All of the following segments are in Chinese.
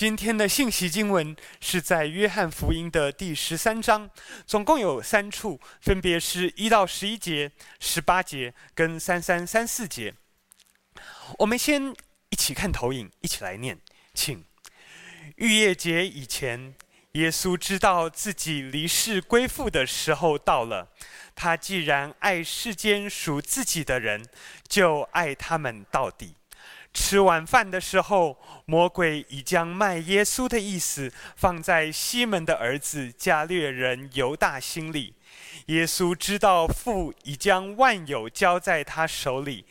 今天的信息经文是在约翰福音的第十三章，总共有三处，分别是一到十一节、十八节跟三三三四节。我们先一起看投影，一起来念，请。逾越节以前，耶稣知道自己离世归父的时候到了。他既然爱世间属自己的人，就爱他们到底。吃晚饭的时候，魔鬼已将卖耶稣的意思放在西门的儿子加略人犹大心里。耶稣知道父已将万有交在他手里，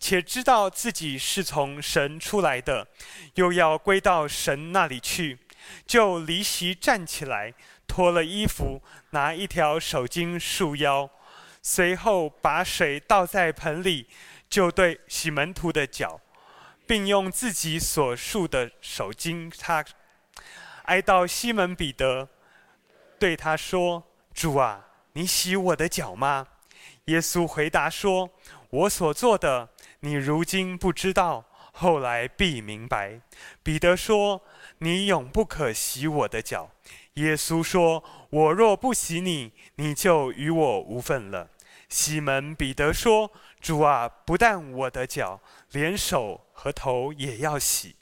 且知道自己是从神出来的，又要归到神那里去，就离席站起来，脱了衣服，拿一条手巾束腰，随后把水倒在盆里，就对洗门徒的脚。并用自己所束的手巾擦，挨到西门彼得，对他说：“主啊，你洗我的脚吗？”耶稣回答说：“我所做的，你如今不知道，后来必明白。”彼得说：“你永不可洗我的脚。”耶稣说：“我若不洗你，你就与我无分了。”西门彼得说：“主啊，不但我的脚，连手。”和头也要洗。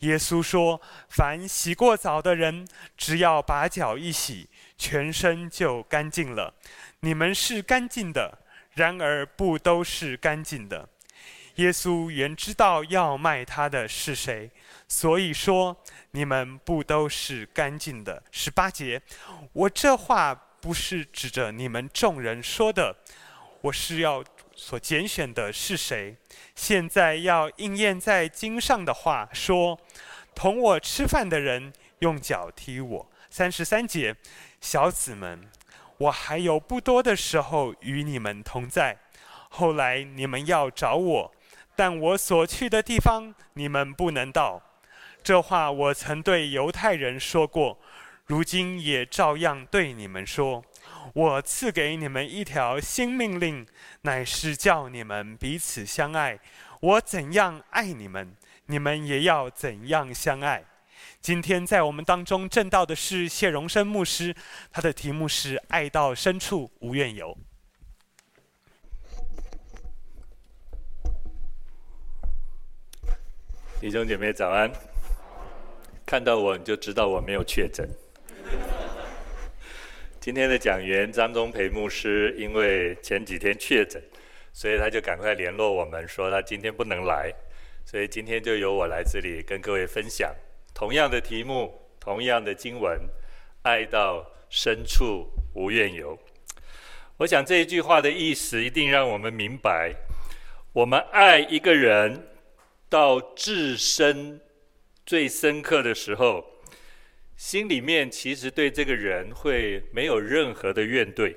耶稣说：“凡洗过澡的人，只要把脚一洗，全身就干净了。你们是干净的，然而不都是干净的。”耶稣原知道要卖他的是谁，所以说：“你们不都是干净的。”十八节，我这话不是指着你们众人说的，我是要所拣选的是谁。现在要应验在经上的话说：“同我吃饭的人用脚踢我。”三十三节，小子们，我还有不多的时候与你们同在。后来你们要找我，但我所去的地方你们不能到。这话我曾对犹太人说过，如今也照样对你们说。我赐给你们一条新命令。乃是叫你们彼此相爱。我怎样爱你们，你们也要怎样相爱。今天在我们当中证道的是谢荣生牧师，他的题目是“爱到深处无怨尤”。弟兄姐妹早安，看到我你就知道我没有确诊。今天的讲员张忠培牧师，因为前几天确诊，所以他就赶快联络我们说他今天不能来，所以今天就由我来这里跟各位分享同样的题目、同样的经文，爱到深处无怨尤。我想这一句话的意思一定让我们明白，我们爱一个人到至深、最深刻的时候。心里面其实对这个人会没有任何的怨怼，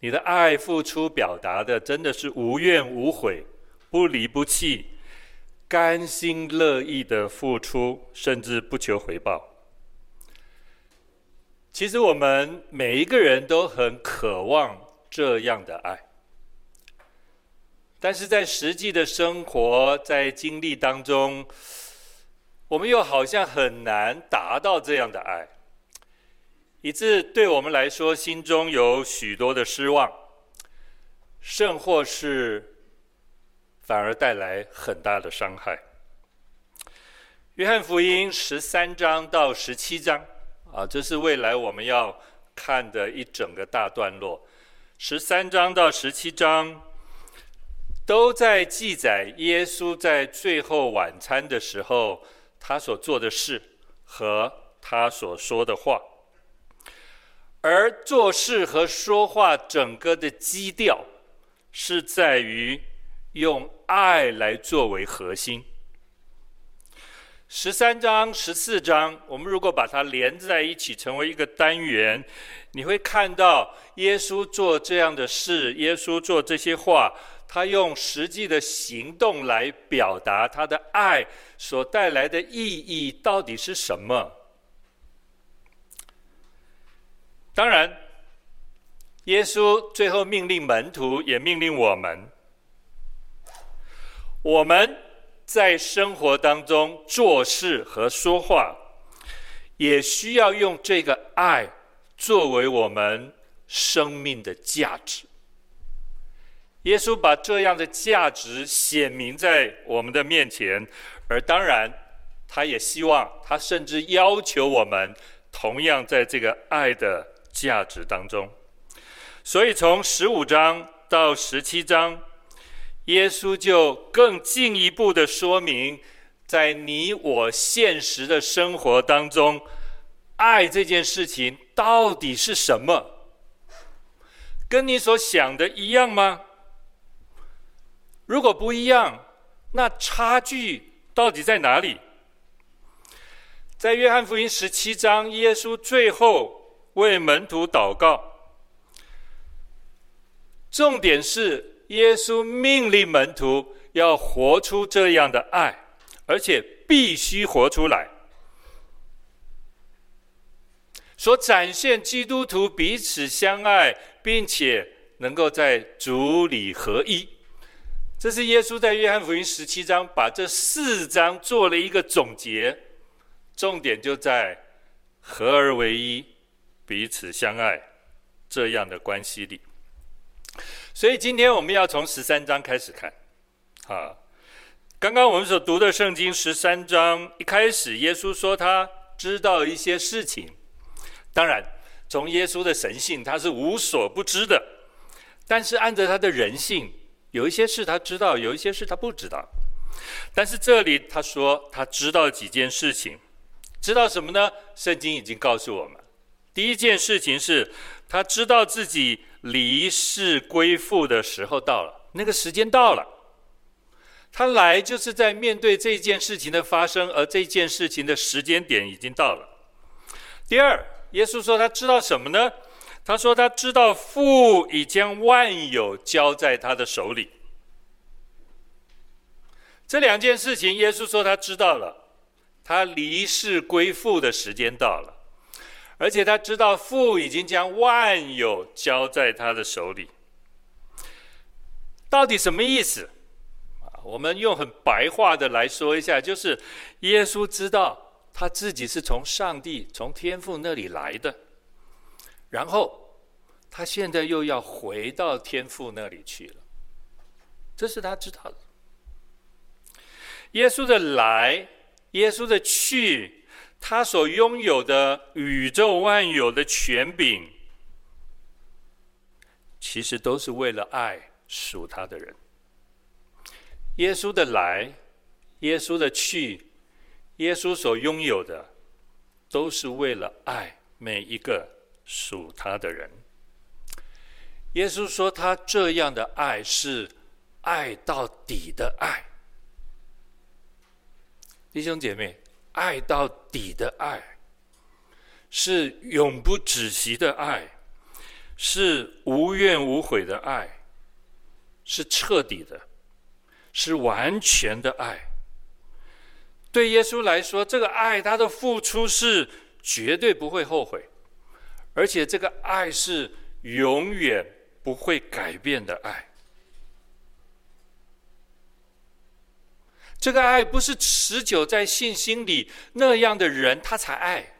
你的爱付出表达的真的是无怨无悔、不离不弃、甘心乐意的付出，甚至不求回报。其实我们每一个人都很渴望这样的爱，但是在实际的生活、在经历当中，我们又好像很难达到这样的爱，以致对我们来说，心中有许多的失望，甚或是反而带来很大的伤害。约翰福音十三章到十七章啊，这是未来我们要看的一整个大段落。十三章到十七章都在记载耶稣在最后晚餐的时候。他所做的事和他所说的话，而做事和说话整个的基调是在于用爱来作为核心。十三章、十四章，我们如果把它连在一起成为一个单元，你会看到耶稣做这样的事，耶稣做这些话。他用实际的行动来表达他的爱所带来的意义到底是什么？当然，耶稣最后命令门徒，也命令我们：我们在生活当中做事和说话，也需要用这个爱作为我们生命的价值。耶稣把这样的价值显明在我们的面前，而当然，他也希望，他甚至要求我们同样在这个爱的价值当中。所以从十五章到十七章，耶稣就更进一步的说明，在你我现实的生活当中，爱这件事情到底是什么？跟你所想的一样吗？如果不一样，那差距到底在哪里？在约翰福音十七章，耶稣最后为门徒祷告，重点是耶稣命令门徒要活出这样的爱，而且必须活出来，所展现基督徒彼此相爱，并且能够在主里合一。这是耶稣在约翰福音十七章把这四章做了一个总结，重点就在合而为一、彼此相爱这样的关系里。所以今天我们要从十三章开始看。啊，刚刚我们所读的圣经十三章一开始，耶稣说他知道一些事情。当然，从耶稣的神性，他是无所不知的，但是按照他的人性。有一些事他知道，有一些事他不知道。但是这里他说他知道几件事情，知道什么呢？圣经已经告诉我们，第一件事情是他知道自己离世归父的时候到了，那个时间到了。他来就是在面对这件事情的发生，而这件事情的时间点已经到了。第二，耶稣说他知道什么呢？他说：“他知道父已将万有交在他的手里。”这两件事情，耶稣说他知道了。他离世归父的时间到了，而且他知道父已经将万有交在他的手里。到底什么意思？我们用很白话的来说一下，就是耶稣知道他自己是从上帝、从天父那里来的。然后，他现在又要回到天父那里去了，这是他知道的。耶稣的来，耶稣的去，他所拥有的宇宙万有的权柄，其实都是为了爱属他的人。耶稣的来，耶稣的去，耶稣所拥有的，都是为了爱每一个。属他的人，耶稣说他这样的爱是爱到底的爱，弟兄姐妹，爱到底的爱是永不止息的爱，是无怨无悔的爱，是彻底的，是完全的爱。对耶稣来说，这个爱他的付出是绝对不会后悔。而且这个爱是永远不会改变的爱。这个爱不是持久在信心里那样的人他才爱。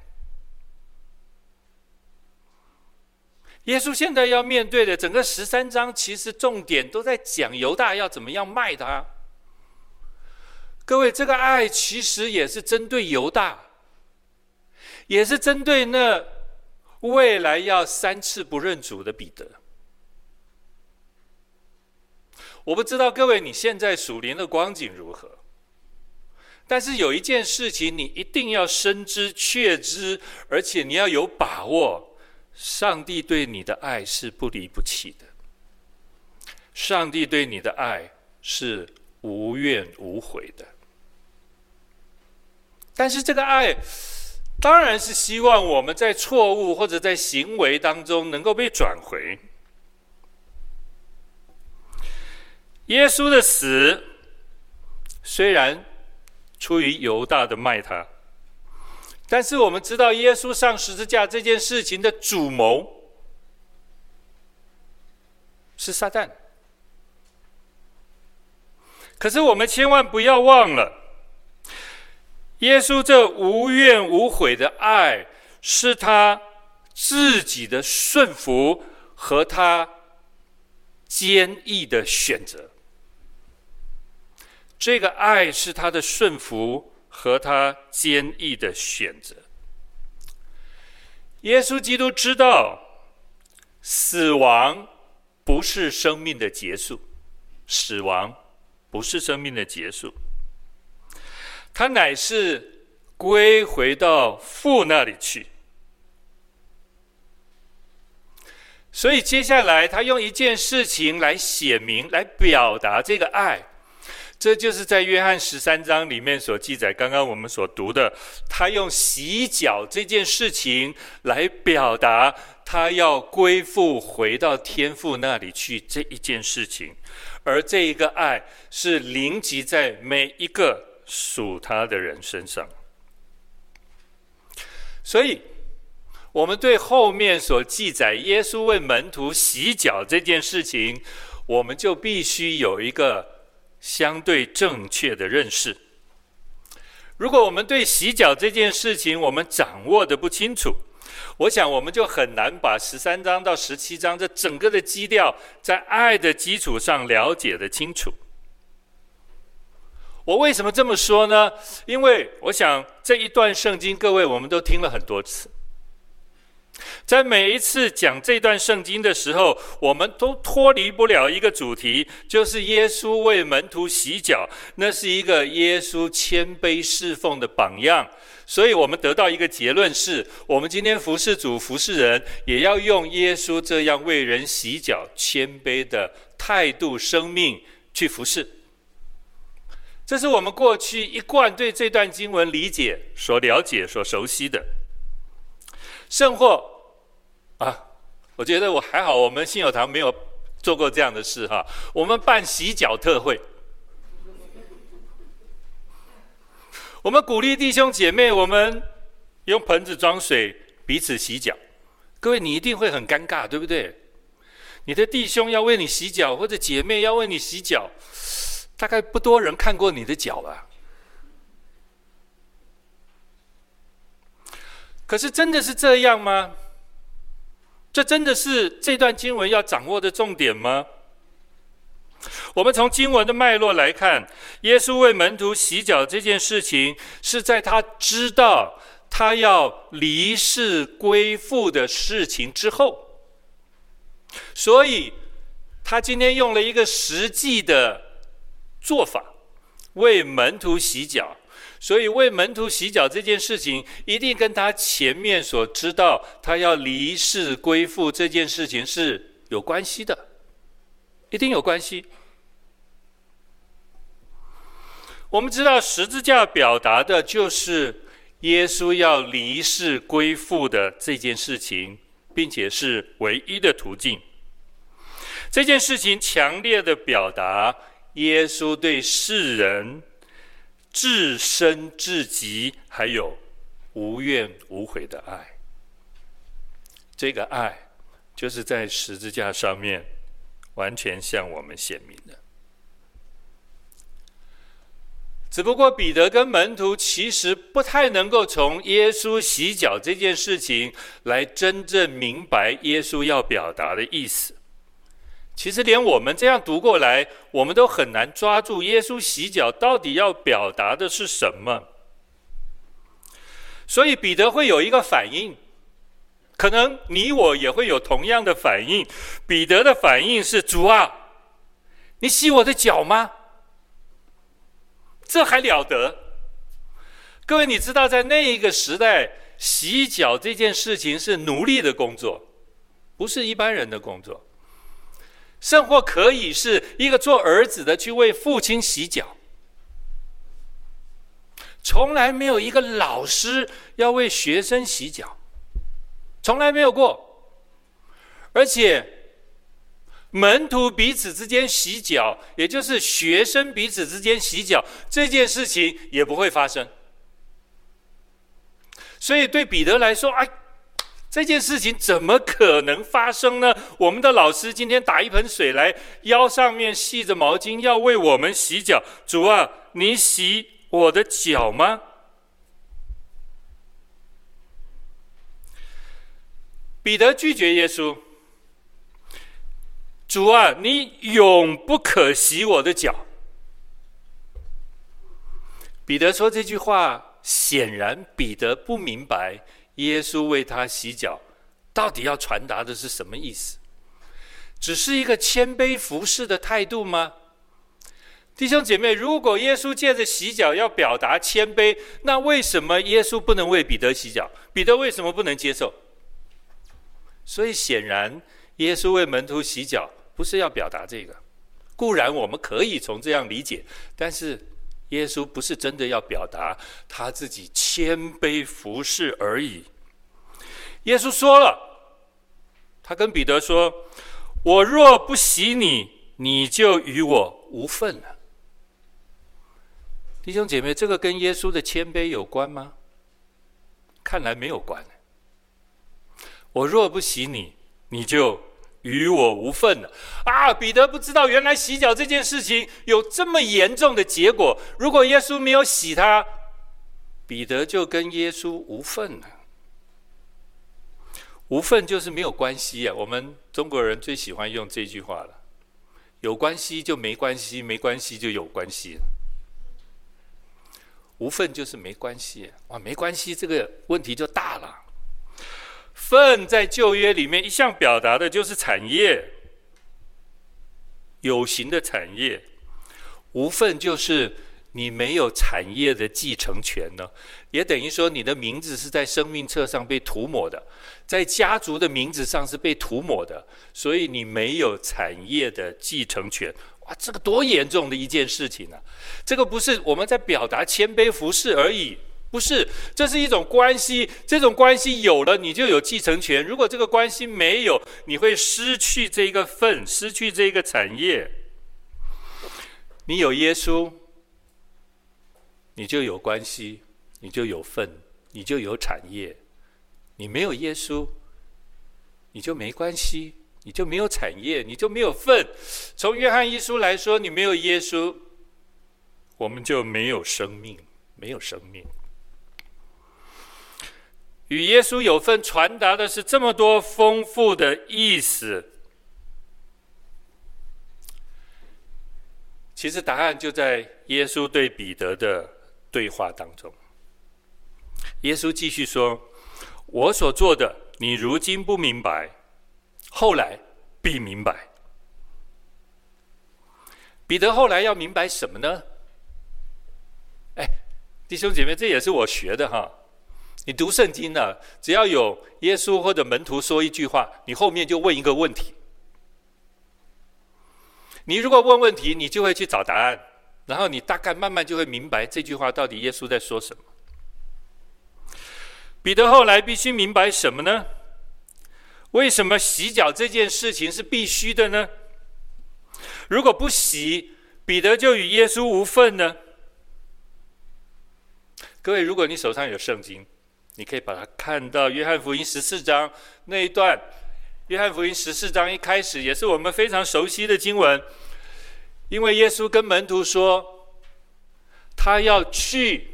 耶稣现在要面对的整个十三章，其实重点都在讲犹大要怎么样卖他。各位，这个爱其实也是针对犹大，也是针对那。未来要三次不认主的彼得，我不知道各位你现在属灵的光景如何，但是有一件事情你一定要深知、确知，而且你要有把握：上帝对你的爱是不离不弃的，上帝对你的爱是无怨无悔的。但是这个爱。当然是希望我们在错误或者在行为当中能够被转回。耶稣的死虽然出于犹大的卖他，但是我们知道耶稣上十字架这件事情的主谋是撒旦。可是我们千万不要忘了，耶稣这无怨无悔的爱，是他自己的顺服和他坚毅的选择。这个爱是他的顺服和他坚毅的选择。耶稣基督知道，死亡不是生命的结束，死亡不是生命的结束，他乃是归回到父那里去。所以接下来，他用一件事情来写明、来表达这个爱。这就是在约翰十三章里面所记载，刚刚我们所读的，他用洗脚这件事情来表达他要归父回到天父那里去这一件事情，而这一个爱是临及在每一个属他的人身上。所以，我们对后面所记载耶稣为门徒洗脚这件事情，我们就必须有一个。相对正确的认识。如果我们对洗脚这件事情我们掌握的不清楚，我想我们就很难把十三章到十七章这整个的基调，在爱的基础上了解的清楚。我为什么这么说呢？因为我想这一段圣经，各位我们都听了很多次。在每一次讲这段圣经的时候，我们都脱离不了一个主题，就是耶稣为门徒洗脚，那是一个耶稣谦卑侍奉的榜样。所以我们得到一个结论是：我们今天服侍主、服侍人，也要用耶稣这样为人洗脚、谦卑的态度、生命去服侍。这是我们过去一贯对这段经文理解、所了解、所熟悉的。甚或啊，我觉得我还好，我们信友堂没有做过这样的事哈。我们办洗脚特会，我们鼓励弟兄姐妹，我们用盆子装水彼此洗脚。各位，你一定会很尴尬，对不对？你的弟兄要为你洗脚，或者姐妹要为你洗脚，大概不多人看过你的脚吧。可是真的是这样吗？这真的是这段经文要掌握的重点吗？我们从经文的脉络来看，耶稣为门徒洗脚这件事情，是在他知道他要离世归父的事情之后，所以他今天用了一个实际的做法，为门徒洗脚。所以为门徒洗脚这件事情，一定跟他前面所知道他要离世归父这件事情是有关系的，一定有关系。我们知道十字架表达的就是耶稣要离世归父的这件事情，并且是唯一的途径。这件事情强烈的表达耶稣对世人。至深至极，还有无怨无悔的爱。这个爱，就是在十字架上面完全向我们显明的。只不过彼得跟门徒其实不太能够从耶稣洗脚这件事情来真正明白耶稣要表达的意思。其实连我们这样读过来，我们都很难抓住耶稣洗脚到底要表达的是什么。所以彼得会有一个反应，可能你我也会有同样的反应。彼得的反应是：主啊，你洗我的脚吗？这还了得？各位，你知道在那一个时代，洗脚这件事情是奴隶的工作，不是一般人的工作。甚或可以是一个做儿子的去为父亲洗脚，从来没有一个老师要为学生洗脚，从来没有过。而且门徒彼此之间洗脚，也就是学生彼此之间洗脚，这件事情也不会发生。所以对彼得来说，哎，这件事情怎么可能发生呢？我们的老师今天打一盆水来，腰上面系着毛巾，要为我们洗脚。主啊，你洗我的脚吗？彼得拒绝耶稣。主啊，你永不可洗我的脚。彼得说这句话，显然彼得不明白耶稣为他洗脚到底要传达的是什么意思？只是一个谦卑服侍的态度吗？弟兄姐妹，如果耶稣借着洗脚要表达谦卑，那为什么耶稣不能为彼得洗脚？彼得为什么不能接受？所以显然，耶稣为门徒洗脚不是要表达这个。固然我们可以从这样理解，但是耶稣不是真的要表达他自己谦卑服侍而已。耶稣说了，他跟彼得说：“我若不洗你，你就与我无分了。”弟兄姐妹，这个跟耶稣的谦卑有关吗？看来没有关。我若不洗你，你就与我无份了。啊，彼得不知道，原来洗脚这件事情有这么严重的结果。如果耶稣没有洗他，彼得就跟耶稣无份了。无份就是没有关系啊。我们中国人最喜欢用这句话了：有关系就没关系，没关系就有关系。无份就是没关系。哇，没关系，这个问题就大了。份在旧约里面一向表达的就是产业，有形的产业；无份就是你没有产业的继承权呢，也等于说你的名字是在生命册上被涂抹的，在家族的名字上是被涂抹的，所以你没有产业的继承权。哇，这个多严重的一件事情啊！这个不是我们在表达谦卑服侍而已。不是，这是一种关系。这种关系有了，你就有继承权；如果这个关系没有，你会失去这个份，失去这个产业。你有耶稣，你就有关系，你就有份，你就有产业；你没有耶稣，你就没关系，你就没有产业，你就没有份。从约翰一书来说，你没有耶稣，我们就没有生命，没有生命。与耶稣有份，传达的是这么多丰富的意思。其实答案就在耶稣对彼得的对话当中。耶稣继续说：“我所做的，你如今不明白，后来必明白。”彼得后来要明白什么呢？哎，弟兄姐妹，这也是我学的哈。你读圣经呢，只要有耶稣或者门徒说一句话，你后面就问一个问题。你如果问问题，你就会去找答案，然后你大概慢慢就会明白这句话到底耶稣在说什么。彼得后来必须明白什么呢？为什么洗脚这件事情是必须的呢？如果不洗，彼得就与耶稣无份呢？各位，如果你手上有圣经，你可以把它看到《约翰福音》十四章那一段，《约翰福音》十四章一开始也是我们非常熟悉的经文，因为耶稣跟门徒说，他要去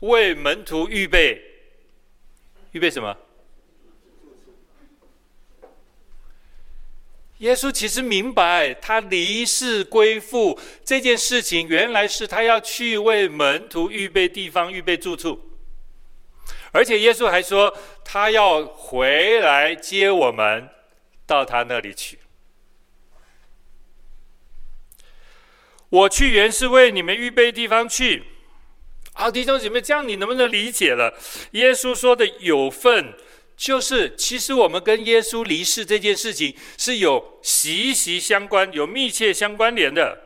为门徒预备，预备什么？耶稣其实明白，他离世归父这件事情，原来是他要去为门徒预备地方，预备住处。而且耶稣还说，他要回来接我们到他那里去。我去原是为你们预备地方去。好，弟兄姐妹，这样你能不能理解了？耶稣说的有份，就是其实我们跟耶稣离世这件事情是有息息相关、有密切相关联的。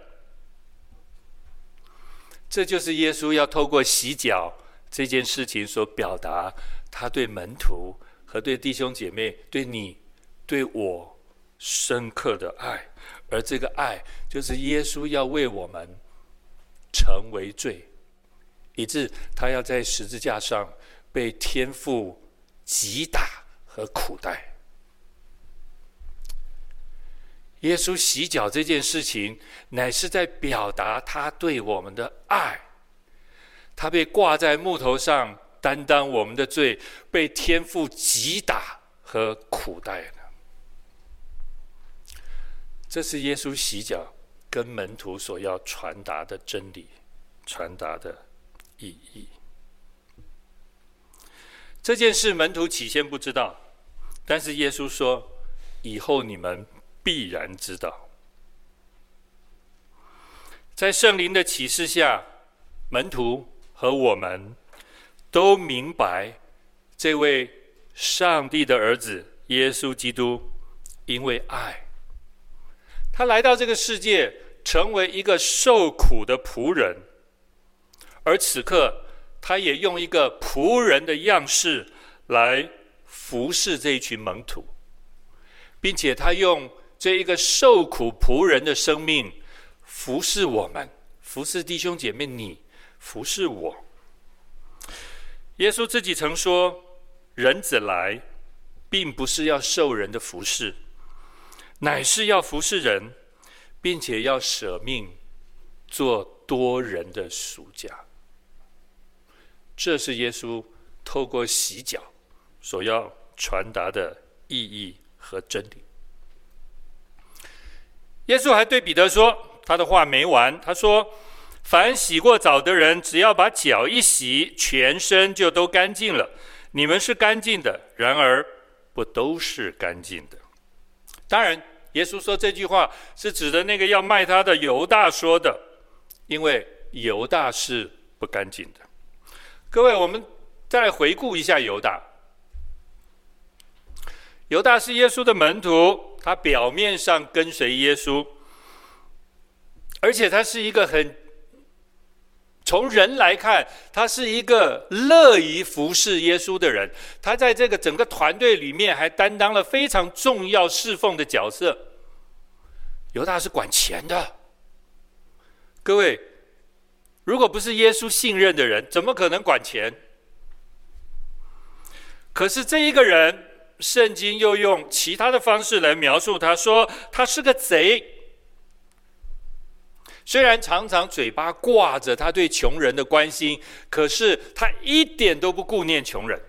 这就是耶稣要透过洗脚。这件事情所表达，他对门徒和对弟兄姐妹、对你、对我深刻的爱，而这个爱就是耶稣要为我们成为罪，以致他要在十字架上被天父击打和苦待。耶稣洗脚这件事情，乃是在表达他对我们的爱。他被挂在木头上，担当我们的罪，被天父击打和苦待了。这是耶稣洗脚跟门徒所要传达的真理，传达的意义。这件事门徒起先不知道，但是耶稣说：“以后你们。”必然知道，在圣灵的启示下，门徒和我们都明白，这位上帝的儿子耶稣基督，因为爱，他来到这个世界，成为一个受苦的仆人，而此刻，他也用一个仆人的样式来服侍这一群门徒，并且他用。这一个受苦仆人的生命，服侍我们，服侍弟兄姐妹，你服侍我。耶稣自己曾说：“人子来，并不是要受人的服侍，乃是要服侍人，并且要舍命，做多人的赎价。”这是耶稣透过洗脚所要传达的意义和真理。耶稣还对彼得说：“他的话没完。他说，凡洗过澡的人，只要把脚一洗，全身就都干净了。你们是干净的，然而不都是干净的。当然，耶稣说这句话是指的那个要卖他的犹大说的，因为犹大是不干净的。各位，我们再回顾一下犹大。犹大是耶稣的门徒。”他表面上跟随耶稣，而且他是一个很，从人来看，他是一个乐于服侍耶稣的人。他在这个整个团队里面还担当了非常重要侍奉的角色。犹大是管钱的，各位，如果不是耶稣信任的人，怎么可能管钱？可是这一个人。圣经又用其他的方式来描述他，说他是个贼。虽然常常嘴巴挂着他对穷人的关心，可是他一点都不顾念穷人，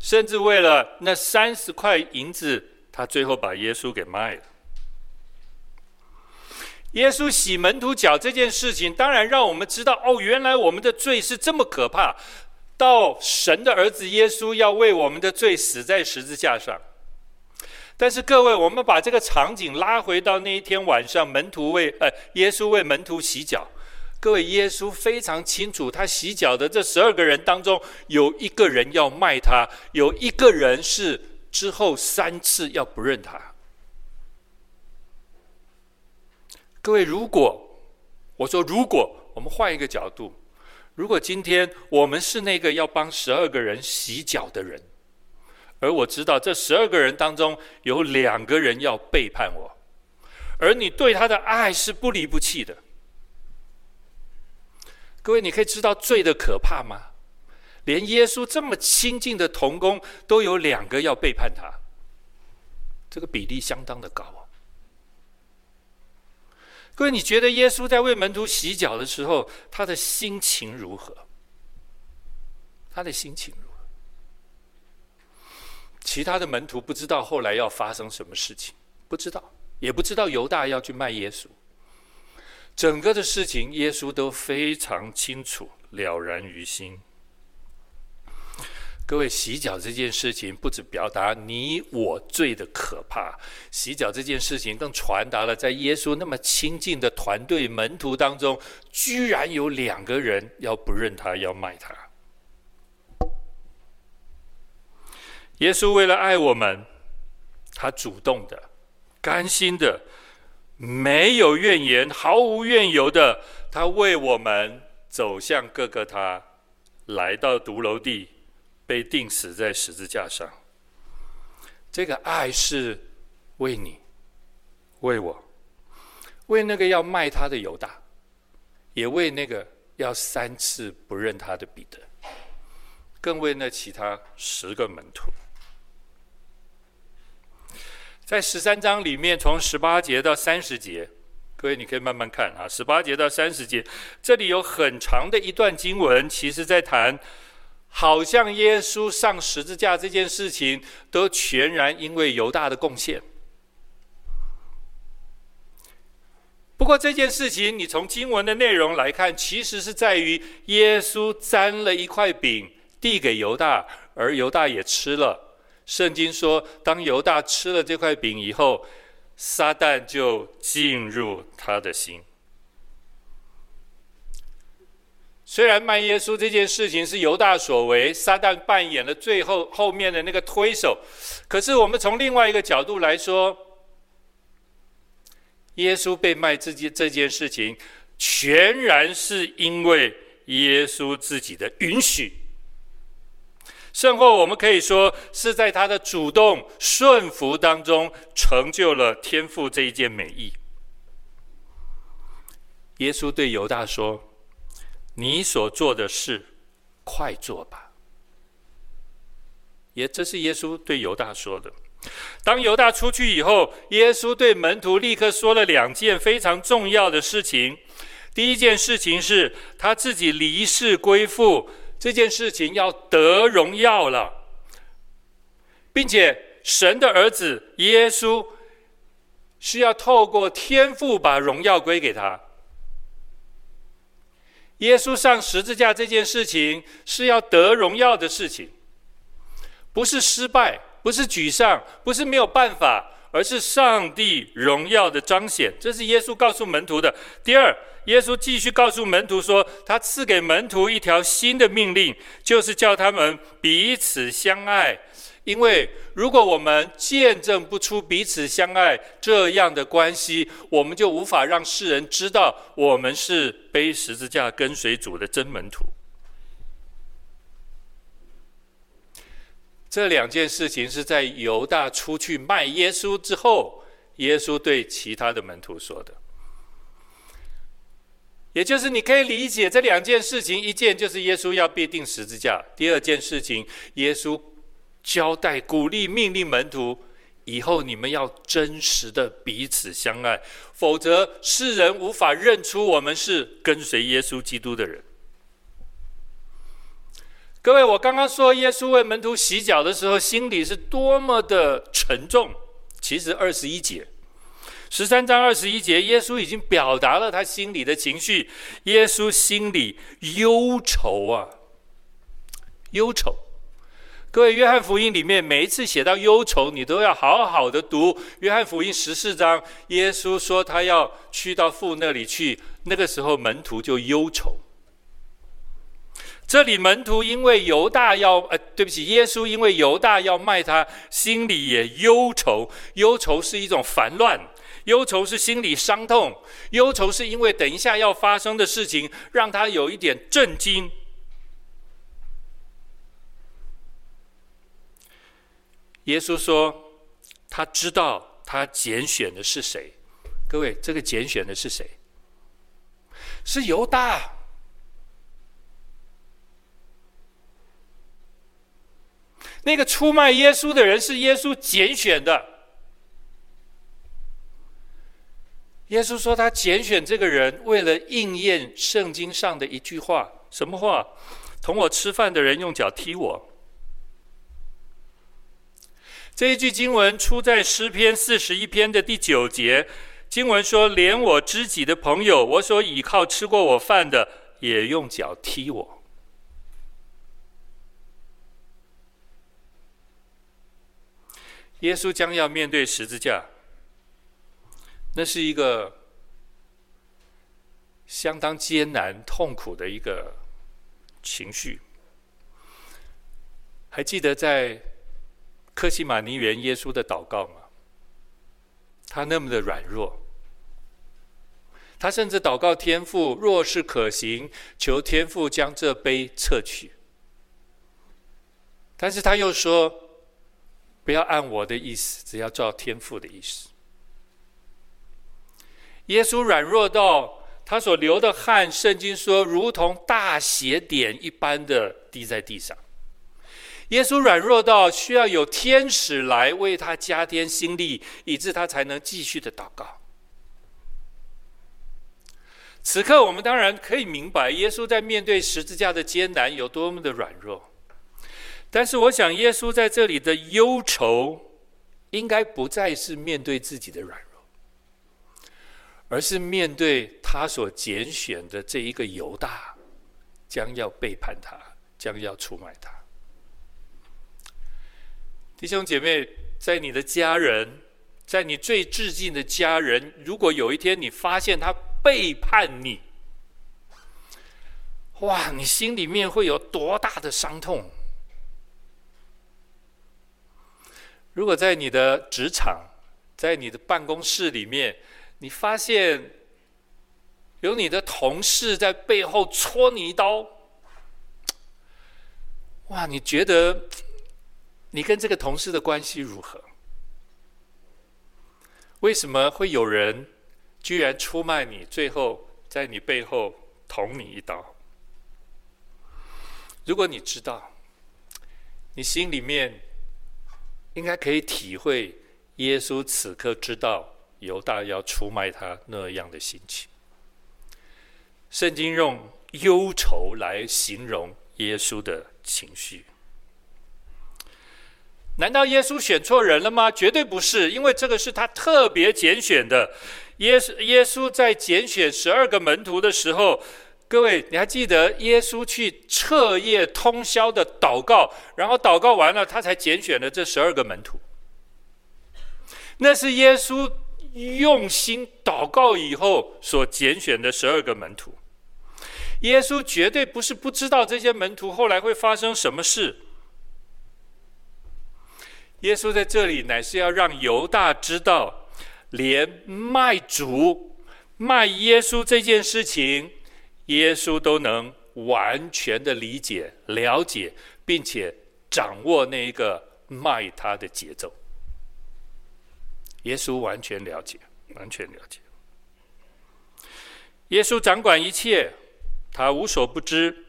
甚至为了那三十块银子，他最后把耶稣给卖了。耶稣洗门徒脚这件事情，当然让我们知道，哦，原来我们的罪是这么可怕。到神的儿子耶稣要为我们的罪死在十字架上，但是各位，我们把这个场景拉回到那一天晚上，门徒为呃耶稣为门徒洗脚。各位，耶稣非常清楚，他洗脚的这十二个人当中，有一个人要卖他，有一个人是之后三次要不认他。各位，如果我说，如果我们换一个角度。如果今天我们是那个要帮十二个人洗脚的人，而我知道这十二个人当中有两个人要背叛我，而你对他的爱是不离不弃的，各位，你可以知道罪的可怕吗？连耶稣这么亲近的同工都有两个要背叛他，这个比例相当的高啊。各位，你觉得耶稣在为门徒洗脚的时候，他的心情如何？他的心情如？其他的门徒不知道后来要发生什么事情，不知道，也不知道犹大要去卖耶稣。整个的事情，耶稣都非常清楚，了然于心。各位，洗脚这件事情不止表达你我罪的可怕，洗脚这件事情更传达了在耶稣那么亲近的团队门徒当中，居然有两个人要不认他，要卖他。耶稣为了爱我们，他主动的、甘心的、没有怨言、毫无怨尤的，他为我们走向各个他，来到独楼地。被钉死在十字架上，这个爱是为你、为我、为那个要卖他的犹大，也为那个要三次不认他的彼得，更为那其他十个门徒。在十三章里面，从十八节到三十节，各位你可以慢慢看啊。十八节到三十节，这里有很长的一段经文，其实在谈，好像耶稣上十字架这件事情，都全然因为犹大的贡献。不过这件事情，你从经文的内容来看，其实是在于耶稣沾了一块饼递给犹大，而犹大也吃了。圣经说，当犹大吃了这块饼以后，撒旦就进入他的心。虽然卖耶稣这件事情是犹大所为，撒旦扮演了最后后面的那个推手，可是我们从另外一个角度来说。耶稣被卖这件这件事情，全然是因为耶稣自己的允许。甚或我们可以说，是在他的主动顺服当中，成就了天父这一件美意。耶稣对犹大说：“你所做的事，快做吧。”也这是耶稣对犹大说的。当犹大出去以后，耶稣对门徒立刻说了两件非常重要的事情。第一件事情是他自己离世归父，这件事情要得荣耀了，并且神的儿子耶稣是要透过天父把荣耀归给他。耶稣上十字架这件事情是要得荣耀的事情，不是失败。不是沮丧，不是没有办法，而是上帝荣耀的彰显。这是耶稣告诉门徒的。第二，耶稣继续告诉门徒说，他赐给门徒一条新的命令，就是叫他们彼此相爱。因为如果我们见证不出彼此相爱这样的关系，我们就无法让世人知道我们是背十字架跟随主的真门徒。这两件事情是在犹大出去卖耶稣之后，耶稣对其他的门徒说的。也就是你可以理解这两件事情，一件就是耶稣要被钉十字架；第二件事情，耶稣交代、鼓励、命令门徒，以后你们要真实的彼此相爱，否则世人无法认出我们是跟随耶稣基督的人。各位，我刚刚说耶稣为门徒洗脚的时候，心里是多么的沉重。其实二十一节，十三章二十一节，耶稣已经表达了他心里的情绪。耶稣心里忧愁啊，忧愁。各位，约翰福音里面每一次写到忧愁，你都要好好的读。约翰福音十四章，耶稣说他要去到父那里去，那个时候门徒就忧愁。这里门徒因为犹大要，呃，对不起，耶稣因为犹大要卖他，心里也忧愁。忧愁是一种烦乱，忧愁是心里伤痛，忧愁是因为等一下要发生的事情让他有一点震惊。耶稣说，他知道他拣选的是谁。各位，这个拣选的是谁？是犹大。那个出卖耶稣的人是耶稣拣选的。耶稣说他拣选这个人，为了应验圣经上的一句话，什么话？同我吃饭的人用脚踢我。这一句经文出在诗篇四十一篇的第九节。经文说：“连我知己的朋友，我所倚靠吃过我饭的，也用脚踢我。”耶稣将要面对十字架，那是一个相当艰难、痛苦的一个情绪。还记得在客西马尼园耶稣的祷告吗？他那么的软弱，他甚至祷告天父：若是可行，求天父将这杯撤去。但是他又说。不要按我的意思，只要照天父的意思。耶稣软弱到他所流的汗，圣经说如同大血点一般的滴在地上。耶稣软弱到需要有天使来为他加添心力，以致他才能继续的祷告。此刻，我们当然可以明白，耶稣在面对十字架的艰难有多么的软弱。但是，我想，耶稣在这里的忧愁，应该不再是面对自己的软弱，而是面对他所拣选的这一个犹大，将要背叛他，将要出卖他。弟兄姐妹，在你的家人，在你最至近的家人，如果有一天你发现他背叛你，哇，你心里面会有多大的伤痛？如果在你的职场，在你的办公室里面，你发现有你的同事在背后戳你一刀，哇，你觉得？你跟这个同事的关系如何？为什么会有人居然出卖你，最后在你背后捅你一刀？如果你知道，你心里面应该可以体会耶稣此刻知道犹大要出卖他那样的心情。圣经用忧愁来形容耶稣的情绪。难道耶稣选错人了吗？绝对不是，因为这个是他特别拣选的。耶稣耶稣在拣选十二个门徒的时候，各位你还记得耶稣去彻夜通宵的祷告，然后祷告完了，他才拣选了这十二个门徒。那是耶稣用心祷告以后所拣选的十二个门徒。耶稣绝对不是不知道这些门徒后来会发生什么事。耶稣在这里乃是要让犹大知道，连卖主、卖耶稣这件事情，耶稣都能完全的理解、了解，并且掌握那一个卖他的节奏。耶稣完全了解，完全了解。耶稣掌管一切，他无所不知，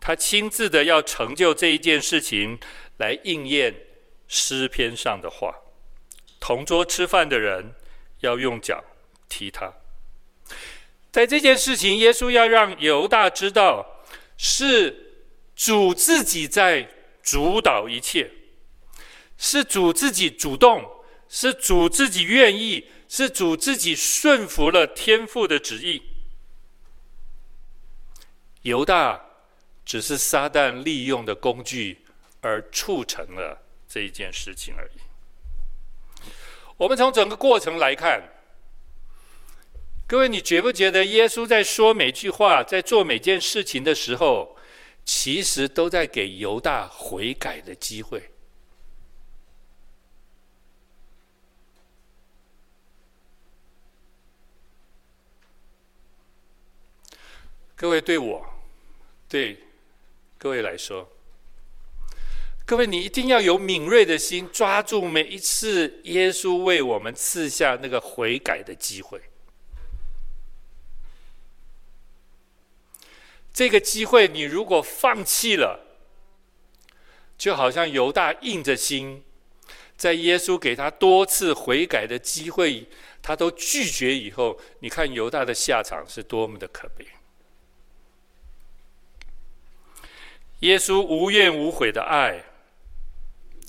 他亲自的要成就这一件事情，来应验。诗篇上的话，同桌吃饭的人要用脚踢他。在这件事情，耶稣要让犹大知道，是主自己在主导一切，是主自己主动，是主自己愿意，是主自己顺服了天父的旨意。犹大只是撒旦利用的工具，而促成了。这一件事情而已。我们从整个过程来看，各位，你觉不觉得耶稣在说每句话，在做每件事情的时候，其实都在给犹大悔改的机会？各位，对我，对各位来说。各位，你一定要有敏锐的心，抓住每一次耶稣为我们赐下那个悔改的机会。这个机会，你如果放弃了，就好像犹大硬着心，在耶稣给他多次悔改的机会，他都拒绝以后，你看犹大的下场是多么的可悲。耶稣无怨无悔的爱。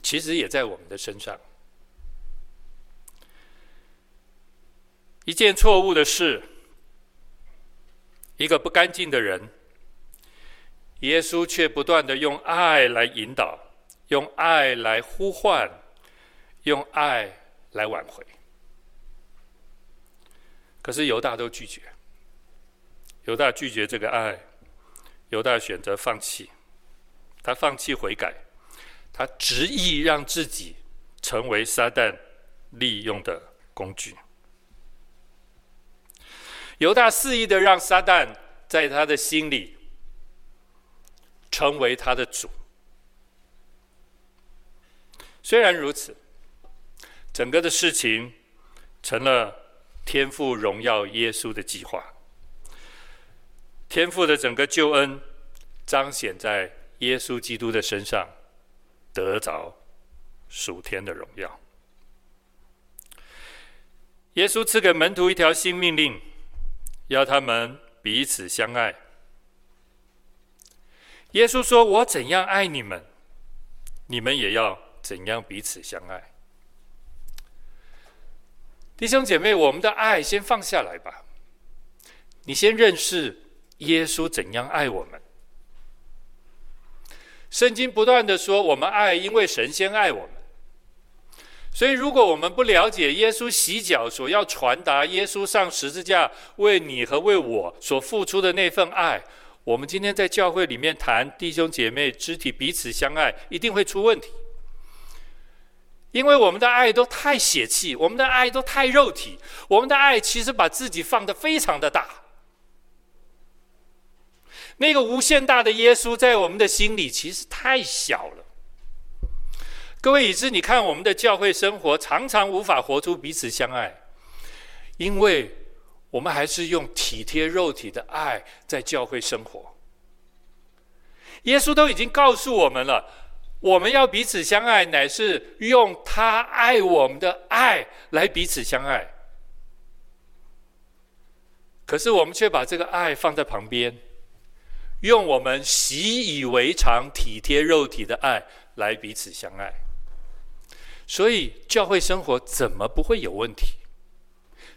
其实也在我们的身上。一件错误的事，一个不干净的人，耶稣却不断的用爱来引导，用爱来呼唤，用爱来挽回。可是犹大都拒绝，犹大拒绝这个爱，犹大选择放弃，他放弃悔改。他执意让自己成为撒旦利用的工具。犹大肆意的让撒旦在他的心里成为他的主。虽然如此，整个的事情成了天父荣耀耶稣的计划。天父的整个救恩彰显在耶稣基督的身上得着属天的荣耀。耶稣赐给门徒一条新命令，要他们彼此相爱。耶稣说：“我怎样爱你们，你们也要怎样彼此相爱。”弟兄姐妹，我们的爱先放下来吧。你先认识耶稣怎样爱我们。圣经不断的说，我们爱，因为神先爱我们。所以，如果我们不了解耶稣洗脚所要传达，耶稣上十字架为你和为我所付出的那份爱，我们今天在教会里面谈弟兄姐妹肢体彼此相爱，一定会出问题。因为我们的爱都太血气，我们的爱都太肉体，我们的爱其实把自己放得非常的大。那个无限大的耶稣在我们的心里其实太小了。各位，以致你看我们的教会生活常常无法活出彼此相爱，因为我们还是用体贴肉体的爱在教会生活。耶稣都已经告诉我们了。我们要彼此相爱，乃是用他爱我们的爱来彼此相爱。可是我们却把这个爱放在旁边，用我们习以为常、体贴肉体的爱来彼此相爱。所以教会生活怎么不会有问题？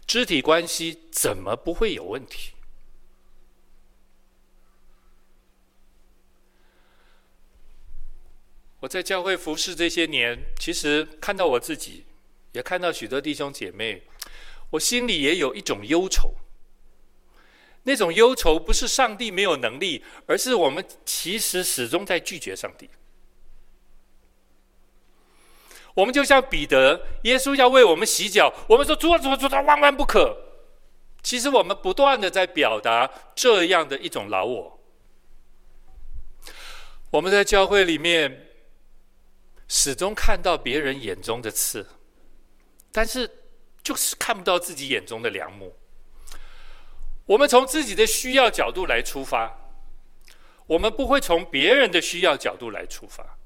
肢体关系怎么不会有问题？我在教会服侍这些年，其实看到我自己，也看到许多弟兄姐妹，我心里也有一种忧愁。那种忧愁不是上帝没有能力，而是我们其实始终在拒绝上帝。我们就像彼得，耶稣要为我们洗脚，我们说主啊主啊主啊，万万不可。其实我们不断的在表达这样的一种老我。我们在教会里面。始终看到别人眼中的刺，但是就是看不到自己眼中的良木。我们从自己的需要角度来出发，我们不会从别人的需要角度来出发。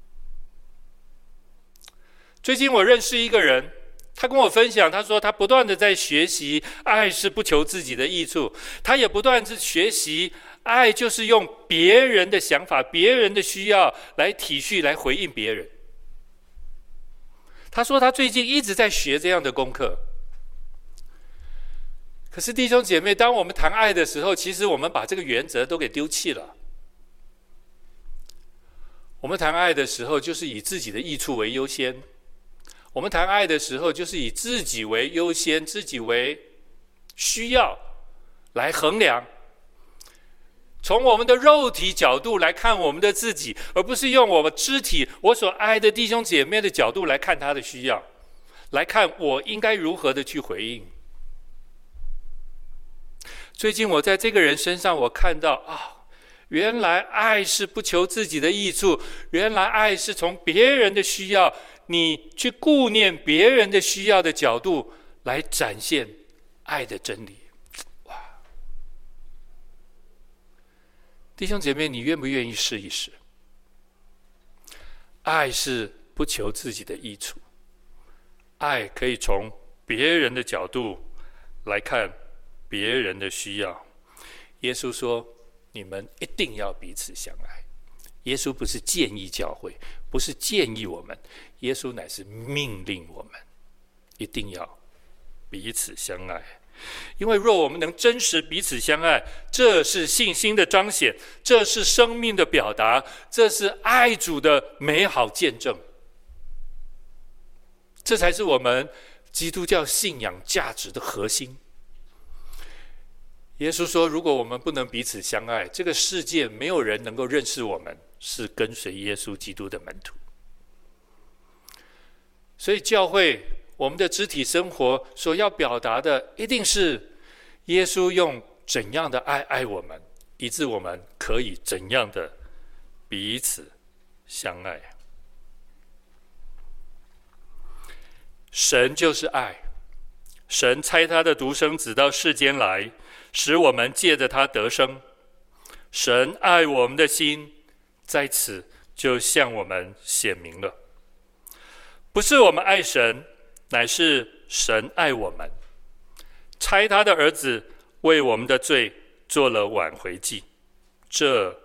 最近我认识一个人，他跟我分享，他说他不断的在学习，爱是不求自己的益处。他也不断的学习，爱就是用别人的想法、别人的需要来体恤、来回应别人。他说他最近一直在学这样的功课。可是弟兄姐妹，当我们谈爱的时候，其实我们把这个原则都给丢弃了。我们谈爱的时候，就是以自己的益处为优先。我们谈爱的时候，就是以自己为优先，自己为需要来衡量。从我们的肉体角度来看我们的自己，而不是用我们肢体、我所爱的弟兄姐妹的角度来看他的需要，来看我应该如何的去回应。最近我在这个人身上，我看到啊，原来爱是不求自己的益处，原来爱是从别人的需要，你去顾念别人的需要的角度来展现爱的真理。哇弟兄姐妹，你愿不愿意试一试？爱是不求自己的益处，爱可以从别人的角度来看别人的需要。耶稣说：“你们一定要彼此相爱。”耶稣不是建议教会，不是建议我们，耶稣乃是命令我们，一定要彼此相爱。因为若我们能真实彼此相爱，这是信心的彰显，这是生命的表达，这是爱主的美好见证。这才是我们基督教信仰价值的核心。耶稣说：“如果我们不能彼此相爱，这个世界没有人能够认识我们是跟随耶稣基督的门徒。”所以教会。我们的肢体生活所要表达的，一定是耶稣用怎样的爱爱我们，以致我们可以怎样的彼此相爱。神就是爱，神差他的独生子到世间来，使我们借着他得生。神爱我们的心，在此就向我们显明了。不是我们爱神，乃是神爱我们，差他的儿子为我们的罪做了挽回祭，这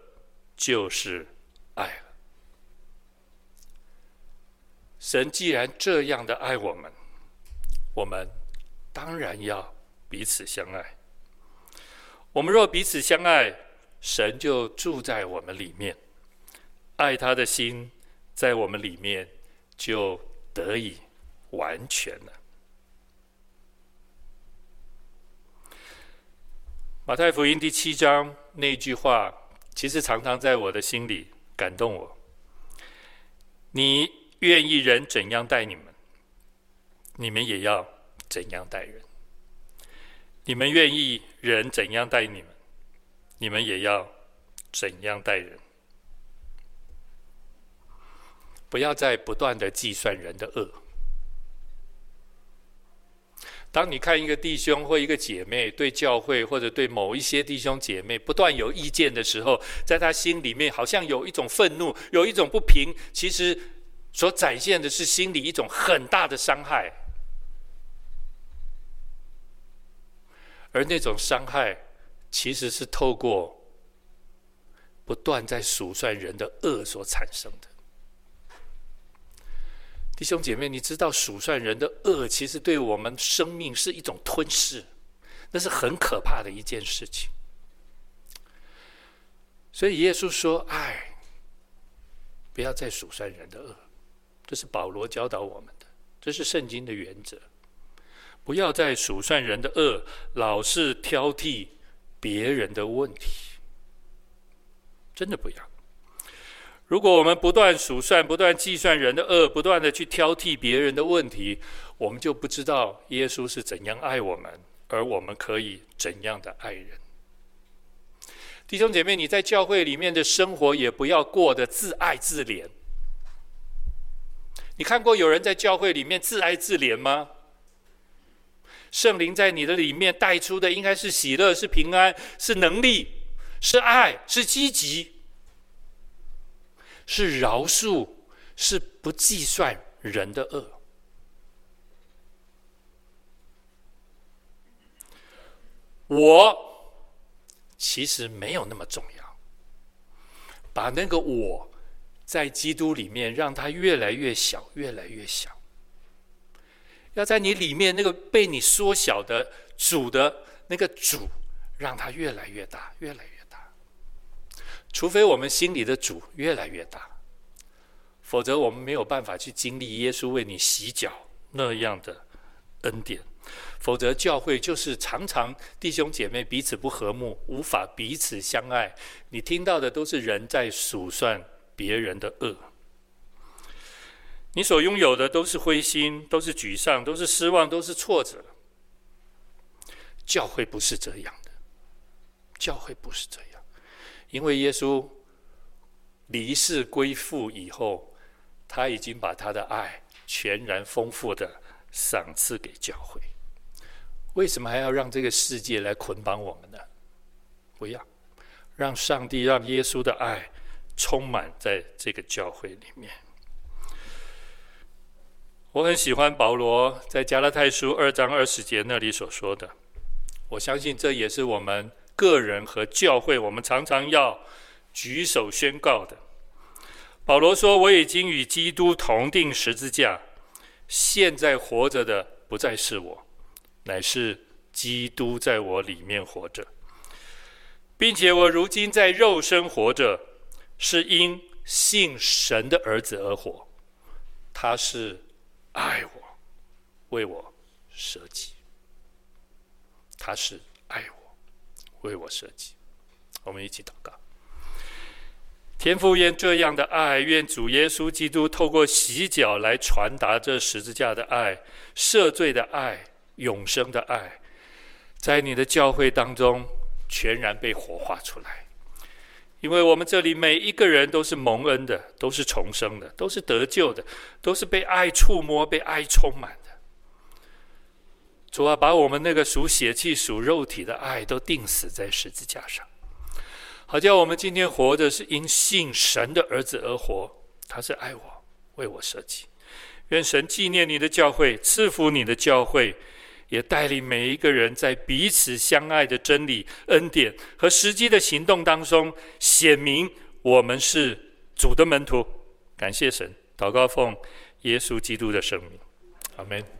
就是爱了。神既然这样的爱我们，我们当然要彼此相爱。我们若彼此相爱，神就住在我们里面，爱他的心在我们里面就得以完全了。马太福音第七章那句话，其实常常在我的心里感动我。你愿意人怎样待你们，你们也要怎样待人；你们愿意人怎样待你们，你们也要怎样待人。不要再不断的计算人的恶。当你看一个弟兄或一个姐妹对教会或者对某一些弟兄姐妹不断有意见的时候，在他心里面好像有一种愤怒，有一种不平，其实所展现的是心里一种很大的伤害，而那种伤害其实是透过不断在数算人的恶所产生的。弟兄姐妹，你知道数算人的恶，其实对我们生命是一种吞噬，那是很可怕的一件事情。所以耶稣说：“哎，不要再数算人的恶。”这是保罗教导我们的，这是圣经的原则。不要再数算人的恶，老是挑剔别人的问题，真的不要。如果我们不断数算、不断计算人的恶，不断的去挑剔别人的问题，我们就不知道耶稣是怎样爱我们，而我们可以怎样的爱人。弟兄姐妹，你在教会里面的生活也不要过得自爱自怜。你看过有人在教会里面自爱自怜吗？圣灵在你的里面带出的应该是喜乐、是平安、是能力、是爱、是积极。是饶恕，是不计算人的恶。我其实没有那么重要，把那个我在基督里面，让它越来越小，越来越小。要在你里面那个被你缩小的主的那个主，让它越来越大，越来越。除非我们心里的主越来越大，否则我们没有办法去经历耶稣为你洗脚那样的恩典。否则教会就是常常弟兄姐妹彼此不和睦，无法彼此相爱。你听到的都是人在数算别人的恶，你所拥有的都是灰心，都是沮丧，都是失望，都是挫折。教会不是这样的，教会不是这样。因为耶稣离世归父以后，他已经把他的爱全然丰富的赏赐给教会。为什么还要让这个世界来捆绑我们呢？不要，让上帝让耶稣的爱充满在这个教会里面。我很喜欢保罗在加拉太书二章二十节那里所说的，我相信这也是我们。个人和教会，我们常常要举手宣告的。保罗说：“我已经与基督同钉十字架，现在活着的不再是我，乃是基督在我里面活着，并且我如今在肉身活着，是因信神的儿子而活。他是爱我，为我舍己。他是爱我。”为我设计，我们一起祷告。天父，愿这样的爱，愿主耶稣基督透过洗脚来传达这十字架的爱、赦罪的爱、永生的爱，在你的教会当中全然被活化出来。因为我们这里每一个人都是蒙恩的，都是重生的，都是得救的，都是被爱触摸、被爱充满。主啊，把我们那个属血气、属肉体的爱都钉死在十字架上，好叫我们今天活的是因信神的儿子而活，他是爱我，为我设计。愿神纪念你的教会，赐福你的教会，也带领每一个人在彼此相爱的真理、恩典和实际的行动当中，显明我们是主的门徒。感谢神，祷告奉耶稣基督的圣名，阿门。